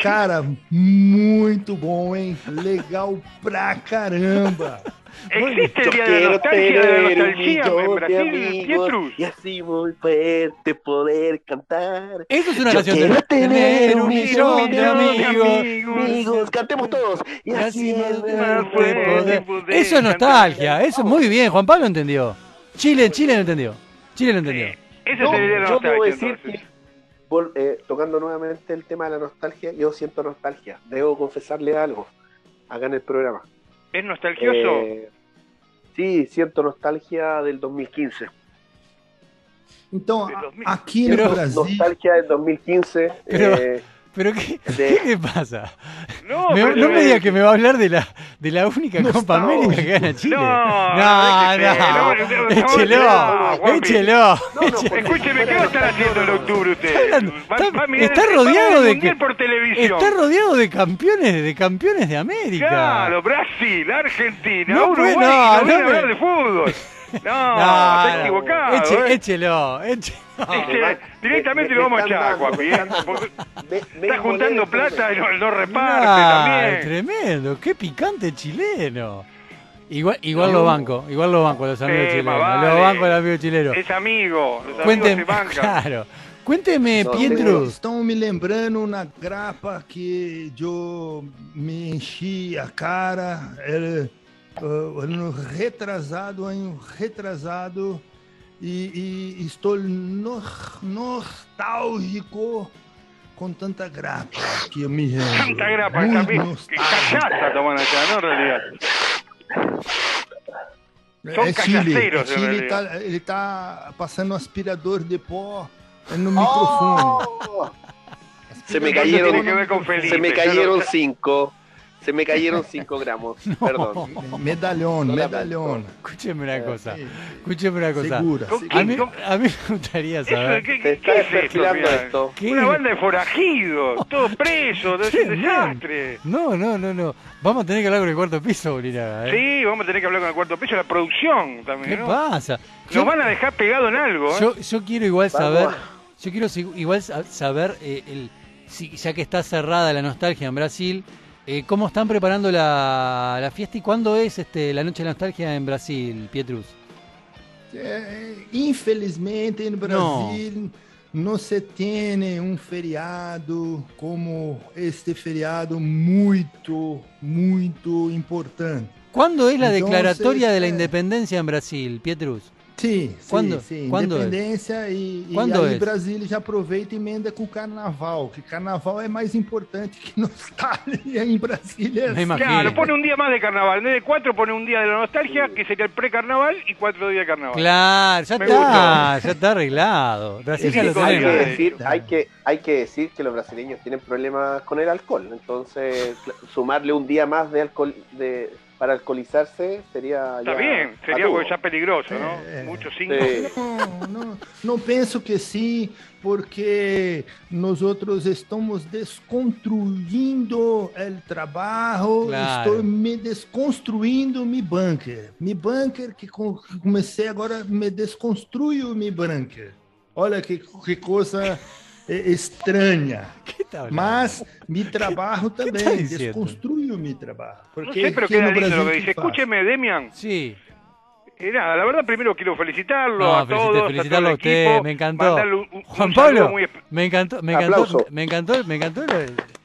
Speaker 10: Cara, muito bom, hein? Legal pra caramba.
Speaker 4: ¿Existe el día de la
Speaker 8: quiero
Speaker 4: nostalgia, de la nostalgia en Brasil, Pietrus?
Speaker 8: y así muy fuerte poder cantar.
Speaker 3: Eso es una canción
Speaker 8: quiero
Speaker 3: de
Speaker 8: tener un
Speaker 3: millón de amigos.
Speaker 8: amigos. Cantemos todos. Y así
Speaker 3: más
Speaker 4: fuerte
Speaker 3: poder. Eso es nostalgia, eso muy bien, Juan Pablo entendió. Chile, Chile lo entendió. Chile lo entendió.
Speaker 4: Ese
Speaker 8: Yo,
Speaker 4: es el día de la nostalgia,
Speaker 8: eh, tocando nuevamente el tema de la nostalgia, yo siento nostalgia. Debo confesarle algo acá en el programa.
Speaker 4: ¿Es nostalgioso?
Speaker 8: Eh, sí, siento nostalgia del 2015.
Speaker 10: Então,
Speaker 4: De
Speaker 10: a-
Speaker 4: 2000.
Speaker 10: aqui no
Speaker 3: Pero-
Speaker 10: Brasil.
Speaker 8: Nostalgia del 2015.
Speaker 3: Pero-
Speaker 8: eh,
Speaker 3: Pero ¿qué,
Speaker 8: De-
Speaker 3: ¿qué le pasa?
Speaker 4: No,
Speaker 3: Me-
Speaker 4: pero-
Speaker 3: no me diga que me va a hablar de la, de la única Copa. América que gana Chile.
Speaker 4: No,
Speaker 3: no,
Speaker 4: no,
Speaker 3: échelo, échelo.
Speaker 4: Escúcheme, ¿qué va a estar haciendo en octubre usted?
Speaker 3: Está rodeado de que-
Speaker 4: por televisión.
Speaker 3: Está rodeado de campeones, de campeones de América.
Speaker 4: Claro, Brasil, Argentina,
Speaker 3: No,
Speaker 4: Uruguay,
Speaker 3: no,
Speaker 4: no,
Speaker 3: no
Speaker 4: hablar de fútbol. No,
Speaker 3: No,
Speaker 4: está
Speaker 3: no.
Speaker 4: equivocado.
Speaker 3: Eche-
Speaker 4: ¿eh?
Speaker 3: Échelo, échelo.
Speaker 4: Este, directamente
Speaker 8: me-
Speaker 4: lo vamos a echar, ¿eh? está juntando plata y no, no reparte también.
Speaker 3: tremendo, qué picante chileno. Igual, igual lo banco, igual lo banco los amigos
Speaker 4: Sí,
Speaker 3: chilenos.
Speaker 4: vale.
Speaker 3: Lo banco a los amigos chilenos.
Speaker 4: Es amigo, los
Speaker 3: Cuénteme,
Speaker 4: amigos se bancan.
Speaker 3: claro. Cuénteme,
Speaker 8: No,
Speaker 3: Pietro.
Speaker 10: Estão me lembrando uma grapa que eu me enchi a cara. Era uh, ano retrasado, ano retrasado. E, e estou no- nostálgico com tanta grapa que eu me lembro.
Speaker 4: Tanta grapa. Que
Speaker 10: nostálgico.
Speaker 4: cachaza toman allá, ¿no? En realidad. Son
Speaker 10: É Chile. É
Speaker 4: em
Speaker 10: Chile
Speaker 4: realidad.
Speaker 10: tá, ele tá passando um aspirador de pó no microfone.
Speaker 8: Oh, Se me cayeron, se me cayeron cinco. Se me cayeron cinco gramos. Perdón.
Speaker 10: Medalhón,
Speaker 8: Lo
Speaker 10: medalhón.
Speaker 3: Escúcheme una cosa.
Speaker 10: Sí,
Speaker 3: Escúcheme una cosa.
Speaker 10: Segura,
Speaker 4: ¿Con
Speaker 10: segura.
Speaker 3: A mí, a mí me gustaría saber.
Speaker 4: ¿qué, qué,
Speaker 8: está
Speaker 4: qué es esto?
Speaker 8: esto.
Speaker 3: ¿Qué?
Speaker 4: Una banda de forajidos, todos presos, es un desastre.
Speaker 3: No, no, no, no. Vamos a tener que hablar con el cuarto piso, Bolinaga. ¿eh?
Speaker 4: Sí, vamos a tener que hablar con el cuarto piso, la producción también,
Speaker 3: ¿Qué
Speaker 4: ¿no?
Speaker 3: pasa?
Speaker 4: Nos van a dejar pegado en algo, ¿eh?
Speaker 3: Yo, yo quiero igual
Speaker 8: Vamos
Speaker 3: saber, yo quiero igual sa- saber, eh, el, si, ya que está cerrada la nostalgia en Brasil, eh, cómo están preparando la, la fiesta y cuándo es este la noche de la nostalgia en Brasil, Pietrus.
Speaker 10: É, infelizmente no Brasil não. se tem um feriado como este feriado muito, muito importante.
Speaker 3: ¿Cuándo es la
Speaker 10: Entonces,
Speaker 3: declaratoria de la
Speaker 10: eh,
Speaker 3: independencia en Brasil, Pietrus?
Speaker 10: Sim,
Speaker 3: Quando-
Speaker 10: sim, sim.
Speaker 3: quando é?
Speaker 10: Independência e, e
Speaker 3: Quando
Speaker 10: aí
Speaker 3: é?
Speaker 10: Brasília já aproveita e emenda com o carnaval, que carnaval é mais importante que nostalgia em Brasília. é
Speaker 3: Me imagino.
Speaker 4: Claro, pone un día más de carnaval. En vez de cuatro, pone un día de la nostalgia, que sería el pre-carnaval, y cuatro días de carnaval.
Speaker 3: Claro, ya
Speaker 4: Me
Speaker 3: está,
Speaker 4: gusta.
Speaker 3: ya está arreglado. Brasil ya lo
Speaker 4: Chicos,
Speaker 8: hay, que decir, hay, que, hay que decir que los brasileños tienen problemas con el alcohol. Entonces, sumarle un día más de alcohol de, para alcoholizarse sería.
Speaker 4: Está
Speaker 8: ya
Speaker 4: bien, sería algo ya peligroso, ¿no?
Speaker 10: Eh,
Speaker 4: Muchos cinco.
Speaker 8: Sí.
Speaker 10: Não, não, não penso que sim, porque nós outros estamos desconstruindo o trabalho,
Speaker 3: Claro.
Speaker 10: estou me desconstruindo mi bunker. Mi bunker que com- que comecei agora, me desconstruo mi bunker. Olha que, que coisa eh, estranha.
Speaker 3: ¿Qué está hablando?
Speaker 10: Mas mi trabalho também,
Speaker 3: diciendo?
Speaker 10: desconstruo mi trabalho.
Speaker 4: No
Speaker 10: Porque
Speaker 4: sé, pero queda
Speaker 10: no
Speaker 4: lindo
Speaker 10: Brasil
Speaker 4: lo que dice. Escúcheme, Demian.
Speaker 3: Sí.
Speaker 4: Eh, nada, la verdad, primero quiero felicitarlo
Speaker 3: No,
Speaker 4: a
Speaker 3: felicite-
Speaker 4: todos.
Speaker 3: felicitarlo
Speaker 4: a todo el
Speaker 3: usted,
Speaker 4: equipo,
Speaker 3: me encantó.
Speaker 4: un- un-
Speaker 3: Juan Pablo,
Speaker 4: muy
Speaker 3: me encantó, me encantó,
Speaker 8: Aplauso.
Speaker 3: me encantó, me encantó. lo-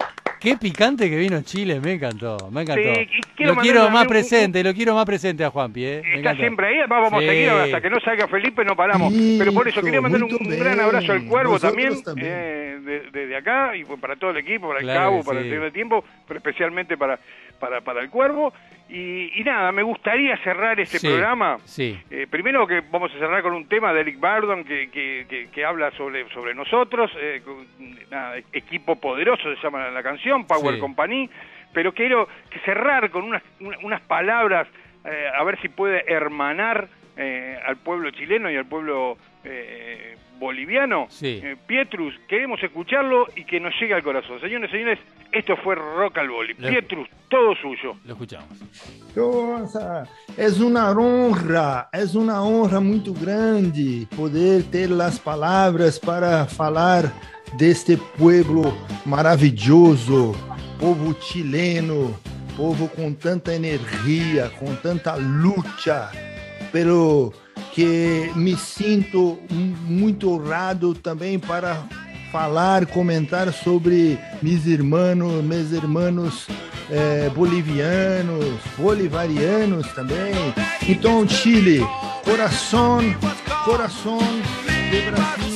Speaker 3: Qué picante que vino Chile, me encantó, me encantó.
Speaker 4: Sí, y quiero
Speaker 3: lo quiero más
Speaker 4: un-
Speaker 3: presente, lo quiero más presente a Juanpi, eh.
Speaker 4: Está
Speaker 3: encantó.
Speaker 4: siempre ahí, además vamos
Speaker 3: Sí.
Speaker 4: a seguir hasta que no salga Felipe, no paramos. Pero por eso quería mandar un, gran abrazo al Cuervo
Speaker 10: Nosotros
Speaker 4: también,
Speaker 10: también.
Speaker 4: eh, de- desde acá, y pues para todo el equipo, para el
Speaker 3: Claro
Speaker 4: Cabo, para
Speaker 3: sí.
Speaker 4: el Señor del Tiempo, pero especialmente para, para, para el Cuervo. Y, y nada, me gustaría cerrar este
Speaker 3: Sí,
Speaker 4: programa.
Speaker 3: Sí.
Speaker 4: Eh, primero que vamos a cerrar con un tema de Eric Bardon que, que, que, que habla sobre, sobre nosotros, eh, nada, equipo poderoso se llama la canción, Power
Speaker 3: Sí.
Speaker 4: Company, pero quiero cerrar con unas, una- unas palabras, eh, a ver si puede hermanar eh, al pueblo chileno y al pueblo eh, boliviano,
Speaker 10: Sí.
Speaker 4: eh, Pietrus, queremos escucharlo y que nos llegue al corazón. Señores y señores, esto fue Rock al Boli.
Speaker 10: Le-
Speaker 4: Pietrus, todo suyo.
Speaker 10: Lo escuchamos.
Speaker 11: É uma honra, é uma honra muito grande poder ter as palavras para falar deste pueblo maravilhoso, povo chileno, povo com tanta energia, com tanta luta, pero que me sinto mu- muito honrado também para falar, comentar sobre meus irmãos, meus irmãos eh, bolivianos, bolivarianos também. Então, Chile, coração, coração de Brasil.